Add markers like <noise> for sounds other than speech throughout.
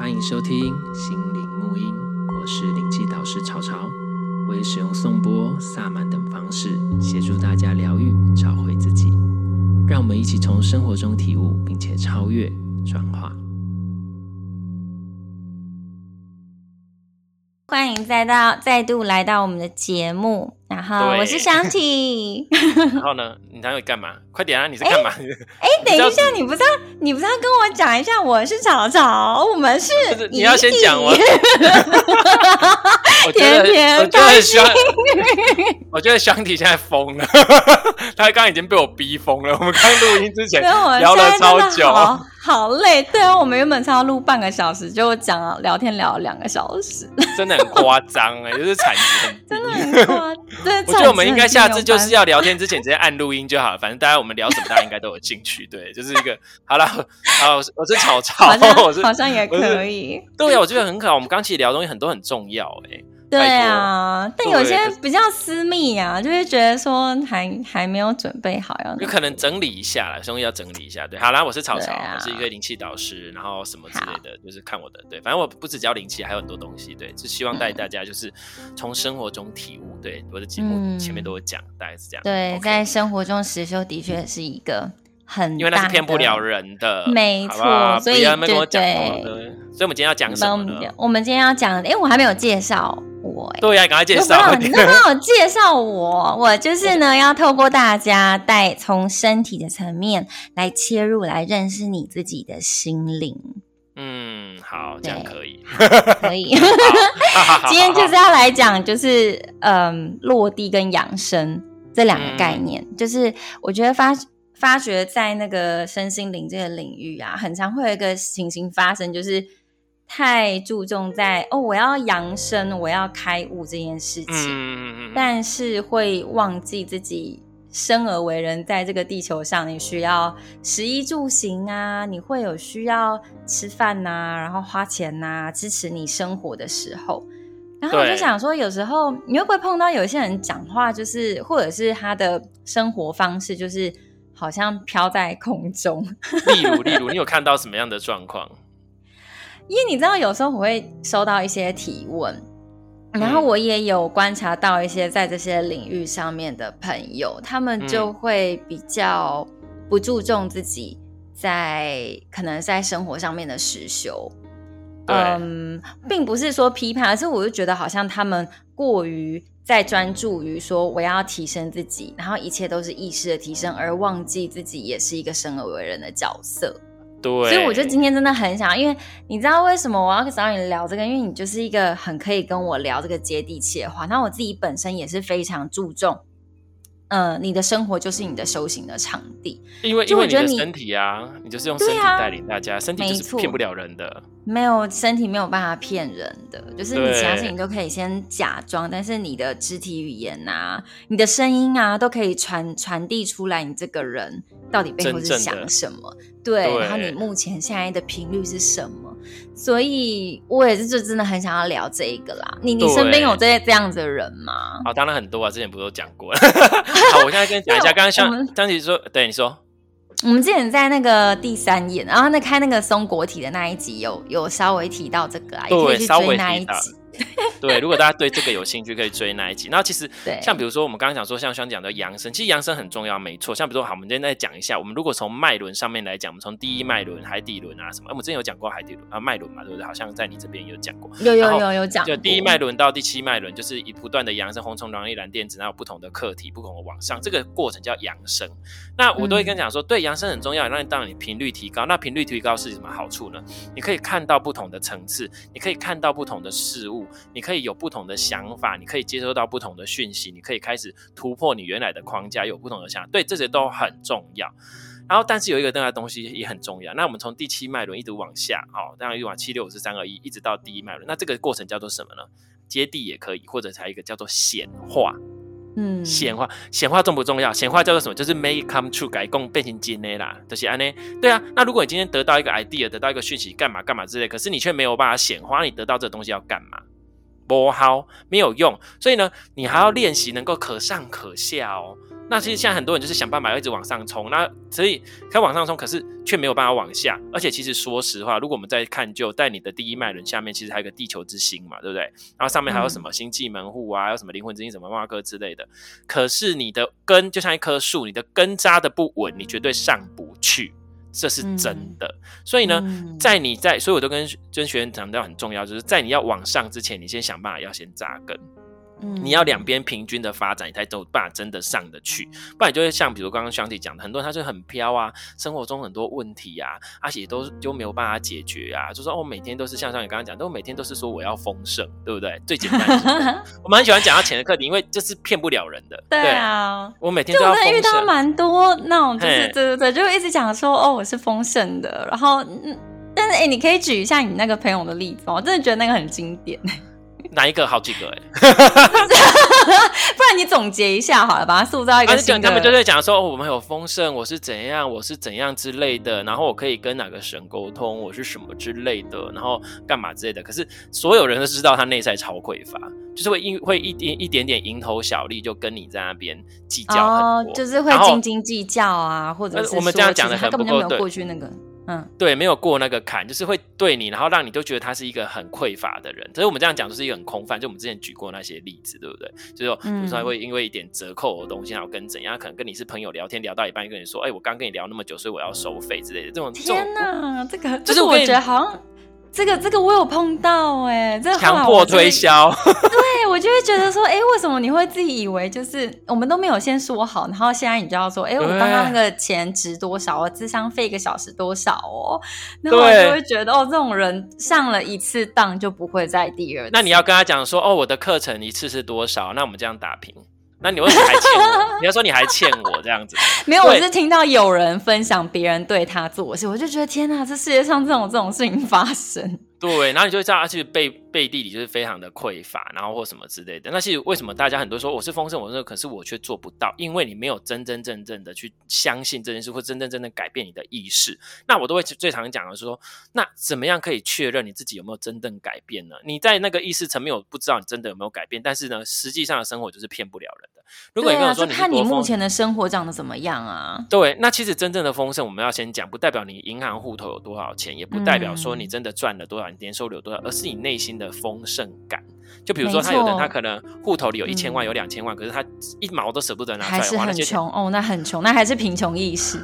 欢迎收听心灵沐音，我是灵气导师潮潮，我也使用颂钵、萨满等方式协助大家疗愈、找回自己。让我们一起从生活中体悟，并且超越、转化。欢迎再到再度来到我们的节目，然后我是香缇。<laughs> 然后呢，你还会干嘛？快点啊！你在干嘛？哎，<laughs> 等一下，你不是要你不是要跟我讲一下？我是草草，我们是。你要先讲 <laughs> 我。天天我觉得香，我觉得香缇现在疯了。他刚刚已经被我逼疯了。我们刚录音之前聊了超久。好累，对啊，我们原本是要录半个小时，就讲了聊天聊了两个小时，真的很夸张哎，就是产值很，真的很夸张。对，我觉得我们应该下次就是要聊天之前直接按录音就好了，反正大家我们聊什么，大家应该都有兴趣。对，就是一个好了，好，我是草草，我是好像也可以。对啊，我觉得很可爱。我们刚其实聊的东西很多很重要哎。对啊，但有些比较私密啊，就会觉得说还还没有准备好要，有可能整理一下啦，兄弟要整理一下。对，好啦，我是草草，我是一个灵气导师，然后什么之类的，就是看我的。对，反正我不只教灵气，还有很多东西。对，就希望带大家就是从生活中体悟。对，我的节目前面都有讲，大概是这样。对，在生活中实修的确是一个很，因为那是骗不了人的，没错。所以对对，所以我们今天要讲什么呢？我们今天要讲，哎，我还没有介绍。我对呀，赶快介绍。你都没有介绍我，我就是呢，<laughs> 要透过大家带从身体的层面来切入，来认识你自己的心灵。嗯，好，这样可以，可以。<laughs> 今天就是 <laughs> 要来讲，就是嗯，落地跟养生这两个概念。嗯、就是我觉得发发觉在那个身心灵这个领域啊，很常会有一个情形发生，就是。太注重在哦，我要扬升，我要开悟这件事情，嗯、但是会忘记自己生而为人，在这个地球上，你需要食衣住行啊，你会有需要吃饭呐、啊，然后花钱呐、啊，支持你生活的时候。然后我就想说，有时候你会不会碰到有些人讲话，就是或者是他的生活方式，就是好像飘在空中。<laughs> 例如，例如，你有看到什么样的状况？因为你知道，有时候我会收到一些提问，然后我也有观察到一些在这些领域上面的朋友，他们就会比较不注重自己在可能在生活上面的实修。嗯，并不是说批判，而是我就觉得好像他们过于在专注于说我要提升自己，然后一切都是意识的提升，而忘记自己也是一个生而为人的角色。对，所以我就今天真的很想，因为你知道为什么我要找你聊这个？因为你就是一个很可以跟我聊这个接地气的话。那我自己本身也是非常注重，嗯、呃，你的生活就是你的修行的场地。因为因为你的身体啊，你就是用身体带领大家，啊、身体就是骗不了人的。没有身体没有办法骗人的，就是你其他事情都可以先假装，但是你的肢体语言啊，你的声音啊，都可以传传递出来，你这个人到底背后是想什么？对，对，然后你目前现在的频率是什么？所以我也是就真的很想要聊这一个啦。你你身边有这些这样子的人吗？啊，当然很多啊，之前不是都讲过了。<laughs> 好，我现在跟你讲一下，<laughs> 刚刚像张琪说，对你说。我们之前在那个第三眼，然后那开那个松果体的那一集有有稍微提到这个啊，对也可以去追那一集。<laughs> 对，如果大家对这个有兴趣，可以追那一集。那其实，像比如说我们刚刚讲说，像刚讲的扬声，其实扬声很重要，没错。像比如说，好，我们今天再讲一下，我们如果从脉轮上面来讲，我们从第一脉轮、海底轮啊什么，我们之前有讲过海底轮啊脉轮嘛，对不对？好像在你这边有讲过，有有有有讲。就第一脉轮到第七脉轮，就是以不断的扬升，红虫、蓝一蓝电子，然后有不同的课题，不同的往上，这个过程叫扬升。那我都会跟你讲说，对，扬升很重要，让你当你频率提高。那频率提高是什么好处呢？你可以看到不同的层次，你可以看到不同的事物，你可以有不同的想法，你可以接收到不同的讯息，你可以开始突破你原来的框架，有不同的想法，对，这些都很重要。然后，但是有一个重要的东西也很重要。那我们从第七脉轮一直往下，好，当然一往七六五四三二一，一直到第一脉轮。那这个过程叫做什么呢？接地也可以，或者还有一个叫做显化。嗯，显化，显化重不重要？显化叫做什么？就是 make come true，改共变成金的啦，就是安呢。对啊，那如果你今天得到一个 idea，得到一个讯息，干嘛干嘛之类，可是你却没有办法显化，你得到这个东西要干嘛？不好，没有用，所以呢，你还要练习能够可上可下哦。那其实现在很多人就是想办法一直往上冲，那所以他往上冲，可是却没有办法往下。而且其实说实话，如果我们再看就在你的第一脉轮下面，其实还有个地球之心嘛，对不对？然后上面还有什么星际门户啊，还有什么灵魂之星、什么万科之类的。可是你的根就像一棵树，你的根扎的不稳，你绝对上不去，这是真的。嗯、所以呢，在你在，所以我都跟跟学员强调很重要，就是在你要往上之前，你先想办法要先扎根。你要两边平均的发展，你才有办法真的上得去，不然就会像比如刚刚 Shanti 讲的，很多人他就很飘啊，生活中很多问题啊，而且都就没有办法解决啊，就说我、哦、每天都是像像你刚刚讲，都每天都是说我要丰盛，对不对？最简单的，<laughs> 我蛮喜欢讲到钱的课题，因为这是骗不了人的。对啊，对我每天都要。遇到蛮多那种就是对对对，就一直讲说哦我是丰盛的，然后嗯，但是哎，你可以举一下你那个朋友的例子吗？我真的觉得那个很经典。哪一个？好几个哎，<laughs> 不然你总结一下好了，把它塑造一个。他们就在讲说，哦，我们有丰盛，我是怎样，我是怎样之类的，然后我可以跟哪个神沟通，我是什么之类的，然后干嘛之类的。可是所有人都知道他内在超匮乏，就是会因会一点一点点蝇头小利就跟你在那边计较很多，哦，就是会斤斤计较啊，或者是我们这样讲的很不够过去那个。嗯，对，没有过那个坎，就是会对你，然后让你都觉得他是一个很匮乏的人。所以我们这样讲，就是一个很空泛。就我们之前举过那些例子，对不对？就是说，有时候会因为一点折扣的东西，然后跟怎样，可能跟你是朋友聊天聊到一半，跟你说，哎，我刚跟你聊那么久，所以我要收费之类的。这种天哪，这个就是我觉得好像。这个这个我有碰到哎、欸，这个强迫推销，<laughs> 对我就会觉得说，哎，为什么你会自己以为就是我们都没有先说好，然后现在你就要说，哎，我刚刚那个钱值多少？我智商费一个小时多少哦？那我就会觉得哦，这种人上了一次当就不会再第二次。那你要跟他讲说，哦，我的课程一次是多少？那我们这样打平。那你为什么还欠我？<laughs> 你要说你还欠我这样子？<laughs> 没有，我是听到有人分享别人对他做的事，我就觉得天哪，这世界上这种这种事情发生。对，然后你就会知道，其实背背地里就是非常的匮乏，然后或什么之类的。那其实为什么大家很多说我是丰盛，我说可是我却做不到，因为你没有真真正正的去相信这件事，或真真正正改变你的意识。那我都会最常讲的是说，那怎么样可以确认你自己有没有真正改变呢？你在那个意识层面，我不知道你真的有没有改变，但是呢，实际上的生活就是骗不了人的。如果你跟我说你，你、啊、看你目前的生活长得怎么样啊？对，那其实真正的丰盛，我们要先讲，不代表你银行户头有多少钱，也不代表说你真的赚了多少，你年收入有多少。而是你内心的丰盛感，就比如说，他有的人他可能户头里有一千万，有两千万，可是他一毛都舍不得拿出来花，还是很穷哦，那很穷，那还是贫穷意识。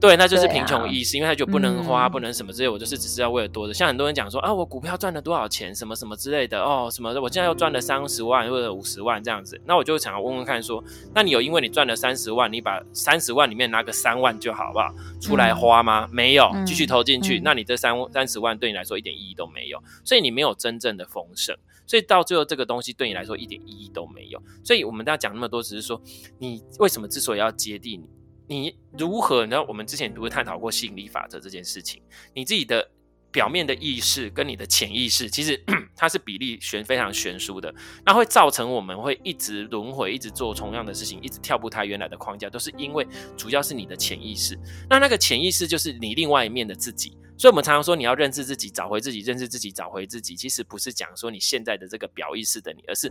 对，那就是贫穷意识，因为他就不能花，不能什么之类，我就是只是要为了多的。像很多人讲说啊，我股票赚了多少钱，什么什么之类的哦，什么的，我现在又赚了三十万或者五十万这样子，那我就想要问问看说，那你有因为你赚了三十万，你把三十万里面拿个三万就好，好不好？出来花吗？没有，继续投进去，那你这三三十万对你来说一点意义都没有，所以你没有真正的丰盛，所以到最后这个东西对你来说一点意义都没有。所以我们大家讲那么多，只是说你为什么之所以要接地你。如何？呢我们之前都会探讨过吸引力法则这件事情。你自己的表面的意识跟你的潜意识，其实 <clears throat> 它是比例悬非常悬殊的，那会造成我们会一直轮回，一直做同样的事情，一直跳不开原来的框架，都是因为主要是你的潜意识。那那个潜意识就是你另外一面的自己。所以我们常常说，你要认识自己，找回自己，认识自己，找回自己。其实不是讲说你现在的这个表意识的你，而是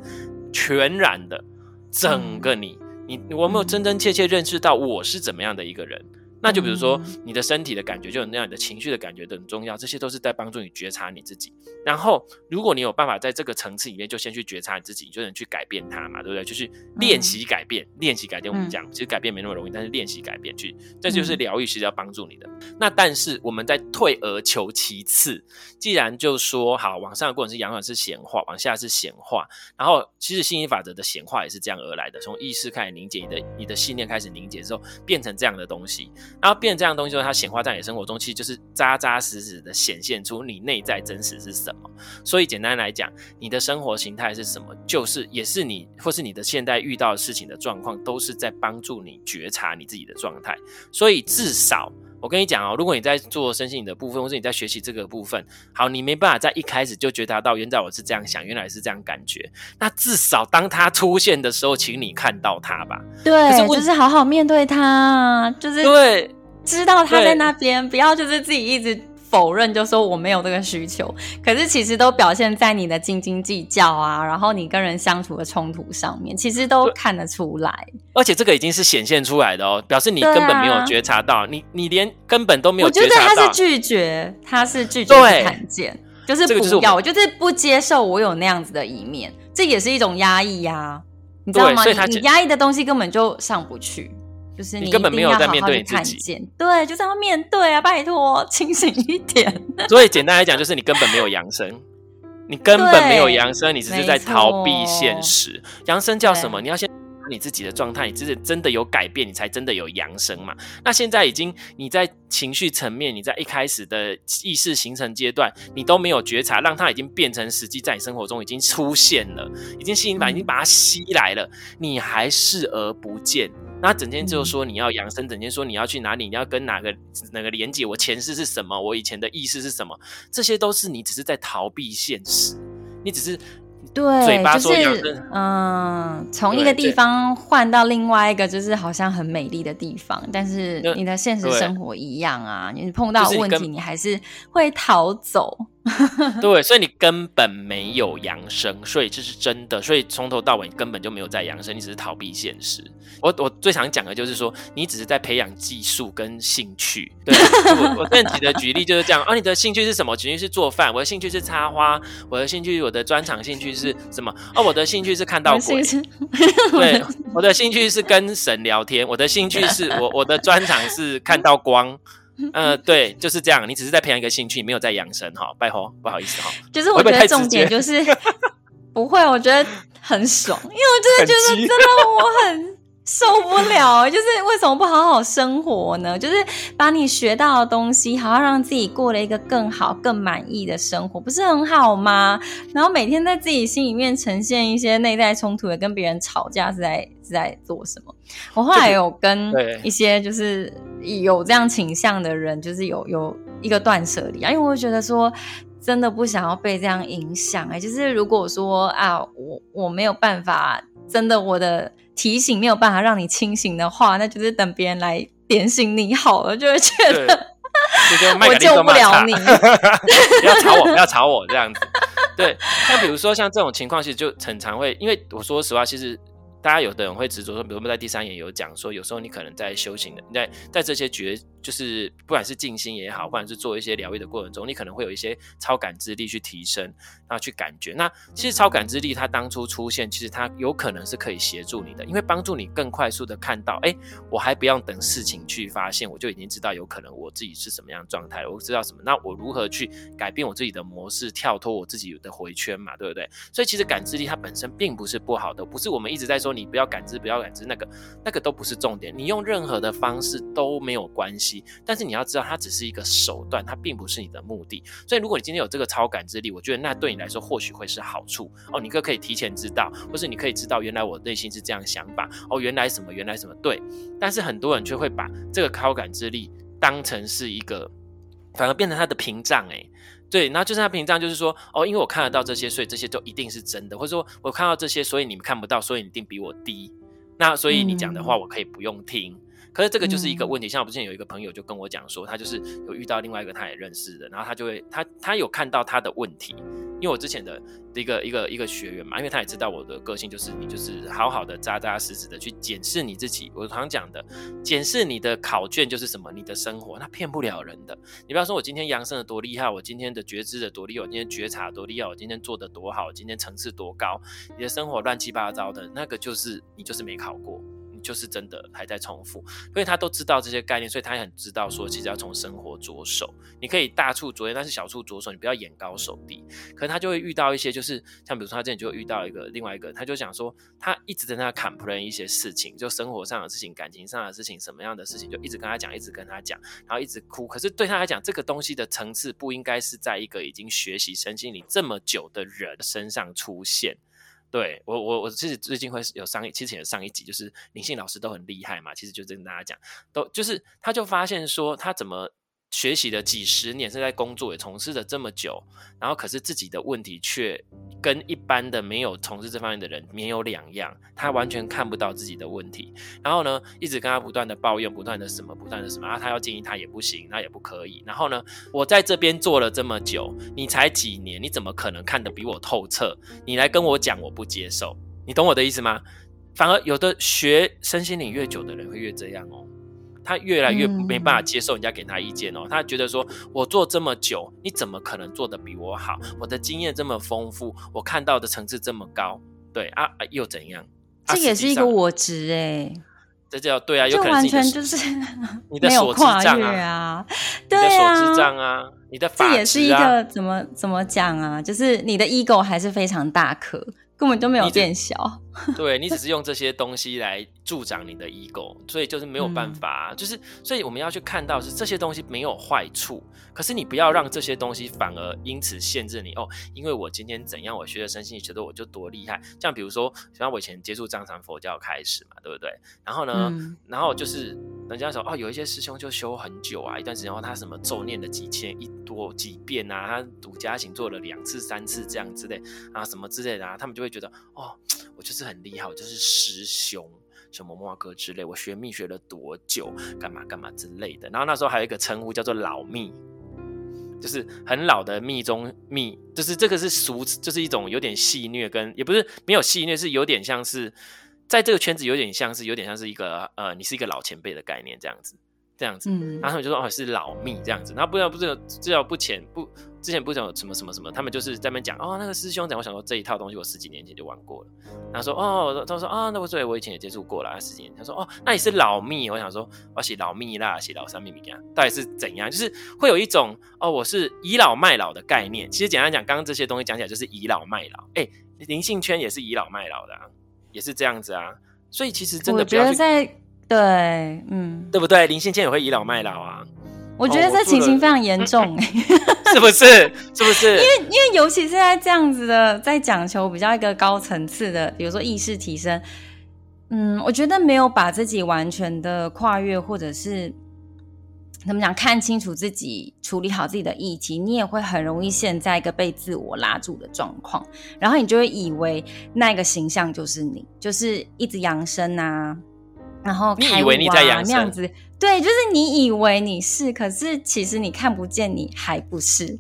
全然的整个你。你我没有真真切切认识到我是怎么样的一个人。那就比如说，你的身体的感觉，就很那样，你的情绪的感觉都很重要，这些都是在帮助你觉察你自己。然后，如果你有办法在这个层次里面，就先去觉察你自己，你就能去改变它嘛，对不对？就是练习改变，练习改变。我们讲，其实改变没那么容易，但是练习改变去，这就是疗愈，其实要帮助你的。那但是我们在退而求其次，既然就说好，往上的过程是阳转是显化，往下是显化。然后，其实吸引法则的显化也是这样而来的，从意识开始凝结，你的你的信念开始凝结之后，变成这样的东西。然后变这样东西之后，它显化在你生活中，其实就是扎扎实实的显现出你内在真实是什么。所以简单来讲，你的生活形态是什么，就是也是你或是你的现在遇到的事情的状况，都是在帮助你觉察你自己的状态。所以至少我跟你讲哦，如果你在做身心灵的部分，或是你在学习这个部分，好，你没办法在一开始就觉察到，原来我是这样想，原来是这样感觉。那至少当它出现的时候，请你看到它吧。对，是就是好好面对它，就是对。知道他在那边，不要就是自己一直否认，就说我没有这个需求。可是其实都表现在你的斤斤计较啊，然后你跟人相处的冲突上面，其实都看得出来。而且这个已经是显现出来的哦，表示你根本没有觉察到，啊、你你连根本都没有觉察到。我觉得他是拒绝，他是拒绝看见，就是不要，这个、就是我就是不接受我有那样子的一面，这也是一种压抑呀、啊，你知道吗？你你压抑的东西根本就上不去。就是你，你根本没有在面对你自己，对，就是要面对啊！拜托，清醒一点。<laughs> 所以简单来讲，就是你根本没有扬升，你根本没有扬升，你只是在逃避现实。扬升叫什么？你要先。你自己的状态，你真的真的有改变，你才真的有扬升嘛？那现在已经你在情绪层面，你在一开始的意识形成阶段，你都没有觉察，让它已经变成实际在你生活中已经出现了，已经吸引把已经把它吸来了，你还视而不见。那整天就说你要养生，整天说你要去哪里，你要跟哪个哪个连接？我前世是什么？我以前的意识是什么？这些都是你只是在逃避现实，你只是。对，嘴巴就是嗯，从一个地方换到另外一个，就是好像很美丽的地方，但是你的现实生活一样啊，你碰到问题，你还是会逃走。<laughs> 对，所以你根本没有扬升，所以这是真的。所以从头到尾你根本就没有在扬升，你只是逃避现实。我我最常讲的就是说，你只是在培养技术跟兴趣。对，<laughs> 我我跟你的举例就是这样。啊，你的兴趣是什么？举例是做饭。我的兴趣是插花。我的兴趣，我的专长兴趣是什么？哦，我的兴趣是看到鬼。对，我的兴趣是跟神聊天。我的兴趣是我我的专长是看到光。<laughs> 呃，对，就是这样。你只是在培养一个兴趣，没有在养生哈。拜托，不好意思哈。<laughs> 就是我觉得重点就是不会，我觉得很爽，因为我真的觉得真的我很。受不了，就是为什么不好好生活呢？就是把你学到的东西，好好让自己过了一个更好、更满意的生活，不是很好吗？然后每天在自己心里面呈现一些内在冲突，也跟别人吵架，是在是在做什么？我后来有跟一些就是有这样倾向的人，就是有有一个断舍离啊，因为我觉得说真的不想要被这样影响哎、欸，就是如果说啊，我我没有办法，真的我的。提醒没有办法让你清醒的话，那就是等别人来点醒你好了，就会觉得 <laughs> 我救不了你。<laughs> 不要吵我，不要吵我这样子。对，像比如说像这种情况，其实就很常会，因为我说实话，其实。大家有的人会执着说，比如我们在第三眼有讲说，有时候你可能在修行的，在在这些觉，就是不管是静心也好，或者是做一些疗愈的过程中，你可能会有一些超感知力去提升，然后去感觉。那其实超感知力它当初出现，其实它有可能是可以协助你的，因为帮助你更快速的看到，哎，我还不用等事情去发现，我就已经知道有可能我自己是什么样状态，我知道什么，那我如何去改变我自己的模式，跳脱我自己的回圈嘛，对不对？所以其实感知力它本身并不是不好的，不是我们一直在说。你不要感知，不要感知，那个那个都不是重点。你用任何的方式都没有关系，但是你要知道，它只是一个手段，它并不是你的目的。所以，如果你今天有这个超感知力，我觉得那对你来说或许会是好处哦。你可可以提前知道，或是你可以知道，原来我内心是这样想法哦。原来什么？原来什么？对。但是很多人却会把这个超感知力当成是一个，反而变成他的屏障诶。对，然后就是他屏障，就是说，哦，因为我看得到这些，所以这些就一定是真的，或者说我看到这些，所以你们看不到，所以你一定比我低。那所以你讲的话，我可以不用听。嗯可是这个就是一个问题，像我之前有一个朋友就跟我讲说，他就是有遇到另外一个他也认识的，然后他就会他他有看到他的问题，因为我之前的一个一个一个学员嘛，因为他也知道我的个性就是你就是好好的扎扎实实的去检视你自己。我常讲的，检视你的考卷就是什么？你的生活，那骗不了人的。你不要说我今天扬升的多厉害，我今天的觉知的多厉害，我今天觉察多厉害，我今天做的多好，我今天层次多高，你的生活乱七八糟的，那个就是你就是没考过。就是真的还在重复，因为他都知道这些概念，所以他也很知道说，其实要从生活着手。你可以大处着眼，但是小处着手，你不要眼高手低。可能他就会遇到一些，就是像比如说他之前就遇到一个另外一个，他就想说，他一直在那 complain 一些事情，就生活上的事情、感情上的事情、什么样的事情，就一直跟他讲，一直跟他讲，然后一直哭。可是对他来讲，这个东西的层次不应该是在一个已经学习身心灵这么久的人身上出现。对我，我我其实最近会有上一，其实有上一集，就是灵性老师都很厉害嘛，其实就跟大家讲，都就是他就发现说，他怎么学习了几十年，是在工作也从事了这么久，然后可是自己的问题却跟一般的没有从事这方面的人没有两样，他完全看不到自己的问题，然后呢，一直跟他不断的抱怨，不断的什么，不断的什么，啊，他要建议他也不行，那也不可以，然后呢，我在这边做了这么久，你才几年，你怎么可能看得比我透彻？你来跟我讲，我不接受，你懂我的意思吗？反而有的学身心灵越久的人会越这样哦。他越来越没办法接受人家给他意见哦，嗯、他觉得说，我做这么久，你怎么可能做得比我好？我的经验这么丰富，我看到的层次这么高，对啊，啊，又怎样？这也是一个我值哎，这叫对啊，有可能完全就是你的 <laughs> 所知障啊，啊对啊，你的所知障啊，你的这也是一个怎么怎么讲啊？就是你的 ego 还是非常大颗。根本就没有变小，你 <laughs> 对你只是用这些东西来助长你的 ego，所以就是没有办法，嗯、就是所以我们要去看到是这些东西没有坏处，可是你不要让这些东西反而因此限制你哦，因为我今天怎样，我学了身心灵，觉得我就多厉害，像比如说像我以前接触藏传佛教开始嘛，对不对？然后呢，嗯、然后就是人家说哦，有一些师兄就修很久啊，一段时间后他什么咒念了几千一多几遍啊，他独家行做了两次三次这样之类啊，什么之类的啊，他们就会。觉得哦，我就是很厉害，就是师兄，什么莫哥之类，我学密学了多久，干嘛干嘛之类的。然后那时候还有一个称呼叫做老密，就是很老的密中密，就是这个是俗，就是一种有点戏谑，跟也不是没有戏谑，是有点像是在这个圈子有点像是有点像是一个呃，你是一个老前辈的概念这样子。这样子，然后他们就说哦是老密这样子，然后不知道不知道知道不前不之前不知道什么什么什么，他们就是在那边讲哦那个师兄讲，我想说这一套东西我十几年前就玩过了，然后说哦他说啊、哦、那不对，我以前也接触过了十几年，他说哦那你是老密，我想说我写老密啦，写老三密密啊，到底是怎样？就是会有一种哦我是倚老卖老的概念，其实简单讲，刚刚这些东西讲起来就是倚老卖老，哎灵性圈也是倚老卖老的，啊，也是这样子啊，所以其实真的不要去。对，嗯，对不对？灵性圈也会倚老卖老啊。我觉得这情形非常严重，欸，<laughs> 是不是？是不是？因为因为尤其是在这样子的，在讲求比较一个高层次的，比如说意识提升，嗯，我觉得没有把自己完全的跨越，或者是怎么讲，看清楚自己，处理好自己的议题，你也会很容易陷在一个被自我拉住的状况，然后你就会以为那个形象就是你，就是一直扬升啊。然后、啊、你以为你在养那样子，对，就是你以为你是，可是其实你看不见，你还不是。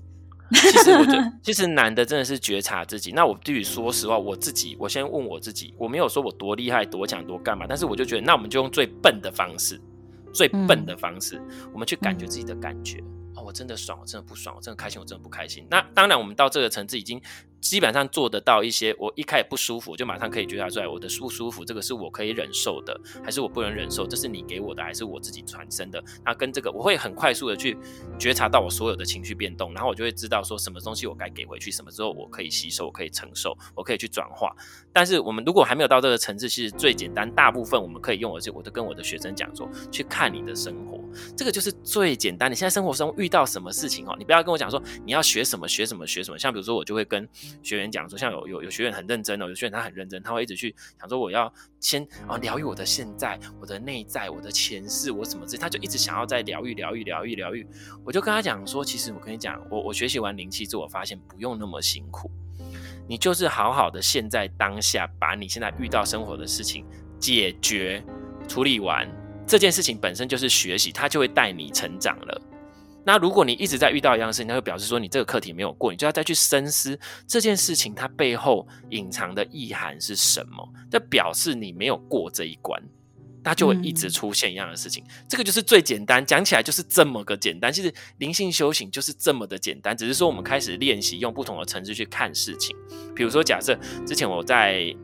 其实我觉得，<laughs> 其实男的真的是觉察自己。那我必须说实话，我自己，我先问我自己，我没有说我多厉害、多强、多干嘛，但是我就觉得，那我们就用最笨的方式，最笨的方式，嗯、我们去感觉自己的感觉。嗯、哦，我真的爽，我真的不爽，我真的开心，我真的不开心。那当然，我们到这个层次已经。基本上做得到一些，我一开始不舒服，就马上可以觉察出来我的舒不舒服，这个是我可以忍受的，还是我不能忍受？这是你给我的，还是我自己产生的？那跟这个，我会很快速的去觉察到我所有的情绪变动，然后我就会知道说什么东西我该给回去，什么之后我可以吸收，我可以承受，我可以去转化。但是我们如果还没有到这个层次，其实最简单，大部分我们可以用的是，我都跟我的学生讲说，去看你的生活，这个就是最简单。你现在生活中遇到什么事情哦，你不要跟我讲说你要学什么学什么学什么，像比如说我就会跟学员讲说，像有有有学员很认真哦，有学员他很认真，他会一直去想说我要先啊疗愈我的现在，我的内在，我的前世，我什么之类，他就一直想要在疗愈疗愈疗愈疗愈。我就跟他讲说，其实我跟你讲，我我学习完灵气之后，我发现不用那么辛苦，你就是好好的现在当下，把你现在遇到生活的事情解决处理完，这件事情本身就是学习，它就会带你成长了。那如果你一直在遇到一样的事情，那就表示说你这个课题没有过，你就要再去深思这件事情它背后隐藏的意涵是什么。这表示你没有过这一关，它就会一直出现一样的事情。这个就是最简单，讲起来就是这么个简单。其实灵性修行就是这么的简单，只是说我们开始练习用不同的层次去看事情。比如说，假设之前我在。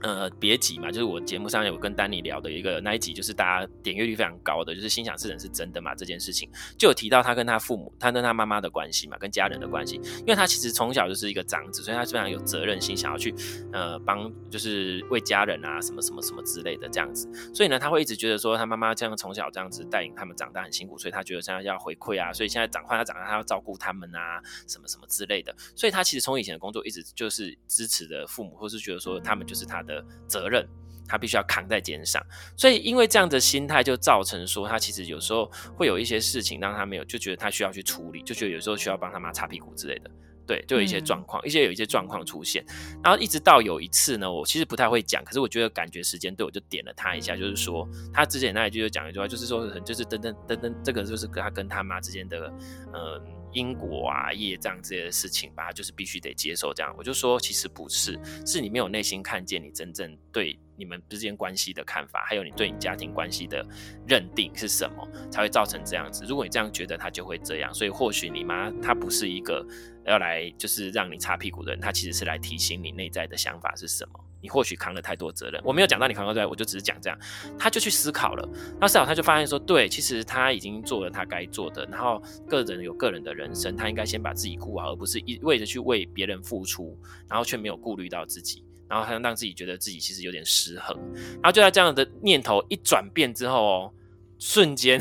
呃，别急嘛，就是我节目上有跟丹尼聊的一个那一集，就是大家点阅率非常高的，就是心想事成是真的嘛这件事情，就有提到他跟他父母，他跟他妈妈的关系嘛，跟家人的关系，因为他其实从小就是一个长子，所以他非常有责任心，想要去呃帮，就是为家人啊什么什么什么之类的这样子，所以呢，他会一直觉得说他妈妈这样从小这样子带领他们长大很辛苦，所以他觉得现在要回馈啊，所以现在长快他长大，他要照顾他们啊，什么什么之类的，所以他其实从以前的工作一直就是支持着父母，或是觉得说他们就是他的责任。他必须要扛在肩上。所以因为这样的心态，就造成说他其实有时候会有一些事情让他没有，就觉得他需要去处理，就觉得有时候需要帮他妈擦屁股之类的。对，就有一些状况，嗯、一些有一些状况出现，然后一直到有一次呢，我其实不太会讲，可是我觉得感觉时间对，我就点了他一下，就是说他之前那一句就讲一句话，就是说就是等等等等，这个就是他跟他妈之间的呃因果啊业障这些事情吧，就是必须得接受这样。我就说其实不是，是你没有内心看见你真正对你们之间关系的看法，还有你对你家庭关系的认定是什么，才会造成这样子。如果你这样觉得，他就会这样。所以或许你妈她不是一个。要来就是让你擦屁股的人，他其实是来提醒你内在的想法是什么。你或许扛了太多责任，我没有讲到你扛了太多，我就只是讲这样。他就去思考了，那思考他就发现说，对，其实他已经做了他该做的，然后个人有个人的人生，他应该先把自己顾好，而不是一味的去为别人付出，然后却没有顾虑到自己，然后还让自己觉得自己其实有点失衡。然后就在这样的念头一转变之后哦，瞬间。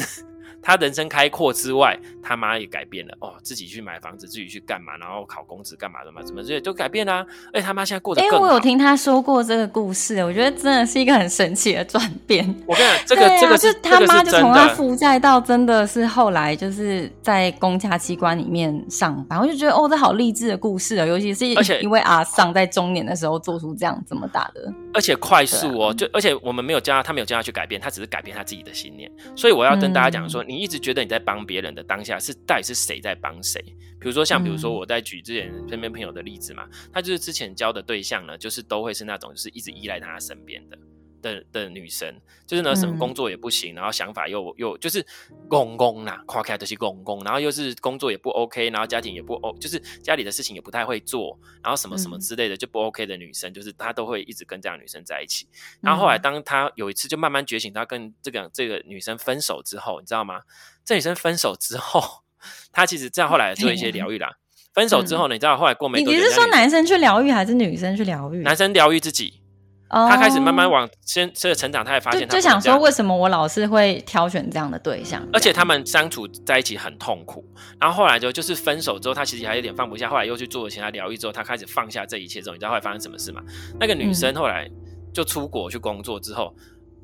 他人生开阔之外，他妈也改变了哦，自己去买房子，自己去干嘛，然后考公职干嘛的嘛，怎么这些都改变啦、啊。而且他妈现在过得更好。因为我有听他说过这个故事，我觉得真的是一个很神奇的转变。我跟你讲，这个、啊、这个是他妈就从他负债到真的是后来就是在公家机关里面上班，我就觉得哦，这好励志的故事哦，尤其是因为阿桑在中年的时候做出这样这么大的，而且快速哦，啊、就而且我们没有教他，他没有教他去改变，他只是改变他自己的信念。所以我要跟大家讲说，嗯、你一直觉得你在帮别人的当下，是到底是谁在帮谁？比如说像比如说我在举之前身边朋友的例子嘛，他就是之前交的对象呢，就是都会是那种就是一直依赖他身边的。的的女生，就是呢，什么工作也不行，嗯、然后想法又又就是公公啦，夸开都是公公，然后又是工作也不 OK，然后家庭也不 O，就是家里的事情也不太会做，然后什么什么之类的就不 OK 的女生，嗯、就是她都会一直跟这样的女生在一起。然后后来，当她有一次就慢慢觉醒，她跟这个这个女生分手之后，你知道吗？这女生分手之后，<laughs> 她其实在后来做一些疗愈啦。嗯、分手之后呢，你知道后来过没多久，你是说男生去疗愈还是女生去疗愈？男生疗愈自己。他开始慢慢往先这个成长，他也发现他就想说，为什么我老是会挑选这样的对象？而且他们相处在一起很痛苦。然后后来就就是分手之后，他其实还有点放不下。后来又去做了其他疗愈之后，他开始放下这一切之后，你知道后来发生什么事吗？那个女生后来就出国去工作之后，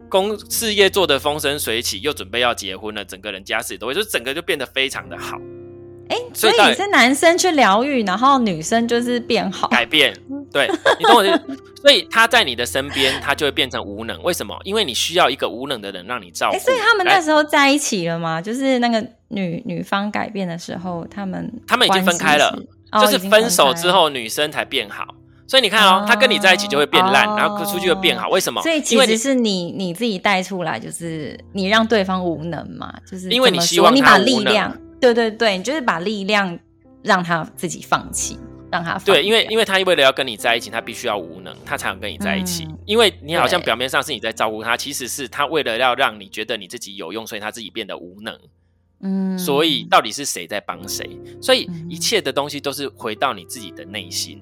工事业做得风生水起，又准备要结婚了，整个人家事都会，就整个就变得非常的好。哎，所以你是男生去疗愈，然后女生就是变好改变，<laughs> 对，你懂我的。所以他在你的身边，他就会变成无能。为什么？因为你需要一个无能的人让你照顾。所以他们那时候在一起了吗？就是那个女女方改变的时候，他们他们已经分开了，就是分手之后女生才变好。所以你看哦，他跟你在一起就会变烂，然后出去就变好。为什么？所以其实是你你自己带出来，就是你让对方无能嘛，就是因为你希望你把力量。对对对，你就是把力量让他自己放弃，让他放。对，因为因为他为了要跟你在一起，他必须要无能，他才能跟你在一起。嗯、因为你好像表面上是你在照顾他，其实是他为了要让你觉得你自己有用，所以他自己变得无能。嗯，所以到底是谁在帮谁？所以一切的东西都是回到你自己的内心。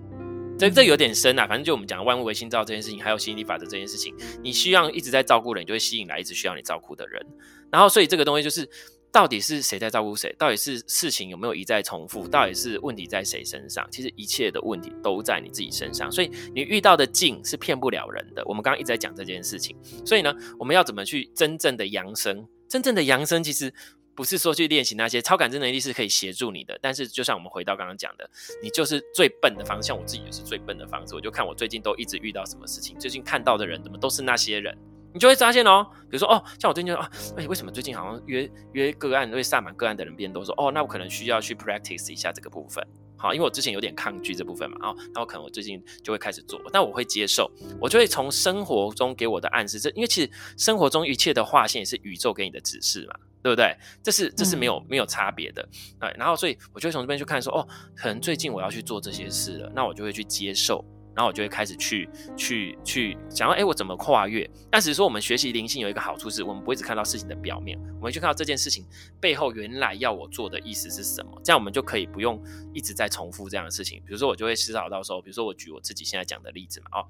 这、嗯、这有点深啊，反正就我们讲万物唯心造这件事情，还有吸引力法则这件事情，你需要一直在照顾人，你就会吸引来一直需要你照顾的人。然后，所以这个东西就是。到底是谁在照顾谁？到底是事情有没有一再重复？到底是问题在谁身上？其实一切的问题都在你自己身上。所以你遇到的境是骗不了人的。我们刚刚一直在讲这件事情。所以呢，我们要怎么去真正的扬升？真正的扬升其实不是说去练习那些超感知能力是可以协助你的。但是就像我们回到刚刚讲的，你就是最笨的方向。我自己就是最笨的方式。我就看我最近都一直遇到什么事情，最近看到的人怎么都是那些人。你就会发现哦，比如说哦，像我最近就啊，哎，为什么最近好像约约个案，会萨满个案的人变多？说哦，那我可能需要去 practice 一下这个部分，好，因为我之前有点抗拒这部分嘛，哦，那我可能我最近就会开始做，但我会接受，我就会从生活中给我的暗示，这因为其实生活中一切的划线也是宇宙给你的指示嘛，对不对？这是这是没有没有差别的，哎，然后所以我就会从这边去看说，哦，可能最近我要去做这些事了，那我就会去接受。然后我就会开始去去去想要，哎，我怎么跨越？但是说我们学习灵性有一个好处是，我们不会只看到事情的表面，我们去看到这件事情背后原来要我做的意思是什么，这样我们就可以不用一直在重复这样的事情。比如说，我就会思考到说，比如说我举我自己现在讲的例子嘛，哦，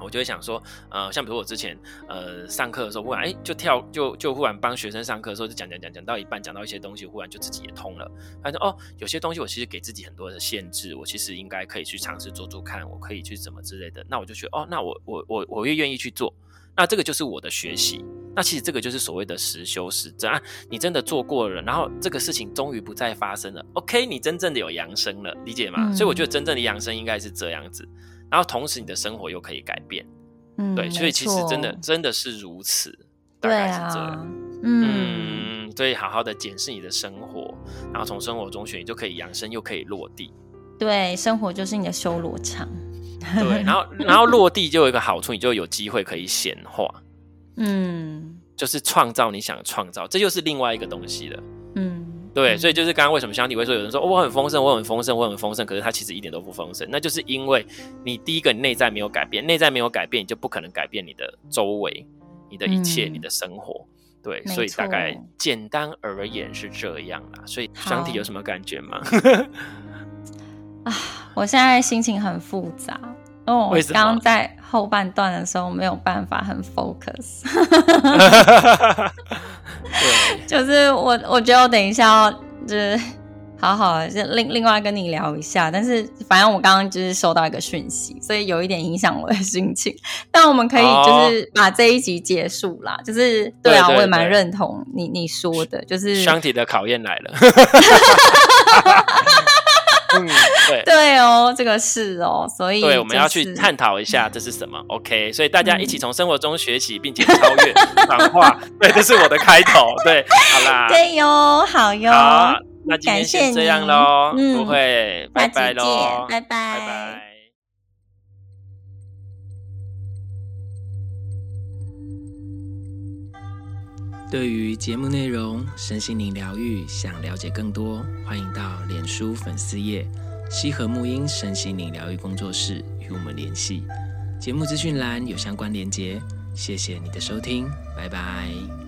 我就会想说，呃，像比如我之前呃上课的时候，忽然哎就跳就就忽然帮学生上课的时候，就讲讲讲讲到一半，讲到一些东西，忽然就自己也通了，发现哦，有些东西我其实给自己很多的限制，我其实应该可以去尝试做做看，我可以去怎么之类的。那我就觉得哦，那我我我我越愿意去做，那这个就是我的学习。那其实这个就是所谓的实修实证啊，你真的做过了，然后这个事情终于不再发生了。OK，你真正的有扬升了，理解吗？嗯、所以我觉得真正的扬升应该是这样子，然后同时你的生活又可以改变。嗯，对，所以其实真的真的是如此，大概是这样。啊、嗯，所以好好的检视你的生活，然后从生活中选，你就可以扬升，又可以落地。对，生活就是你的修罗场。对，然后 <laughs> 然后落地就有一个好处，你就有机会可以显化。嗯，就是创造你想创造，这就是另外一个东西了。嗯，对，所以就是刚刚为什么箱体会说有人说、哦、我很丰盛，我很丰盛，我很丰盛，可是他其实一点都不丰盛，那就是因为你第一个你内在没有改变，内在没有改变，你就不可能改变你的周围、你的一切、嗯、你的生活。对，所以大概简单而言是这样啦。所以箱体有什么感觉吗？<laughs> <laughs> 啊，我现在心情很复杂。哦，我刚刚在后半段的时候没有办法很 focus，<laughs> 对，就是我我觉得我等一下要就是好好就另另外跟你聊一下，但是反正我刚刚就是收到一个讯息，所以有一点影响我的心情。但我们可以就是把这一集结束啦，就是对啊，对对对，我也蛮认同你你说的，就是箱体的考验来了。对哦，这个是哦，所以对，我们要去探讨一下这是什么。OK，所以大家一起从生活中学习，并且 <laughs> 超越转化。对，这是我的开头。对，好啦，对哟，好哟。好，那今天先这样喽。嗯，不会，拜拜喽，拜拜，拜拜。对于节目内容、身心灵疗愈，想了解更多，欢迎到脸书粉丝页“西和沐音身心灵疗愈工作室”与我们联系。节目资讯栏有相关连接。谢谢你的收听，拜拜。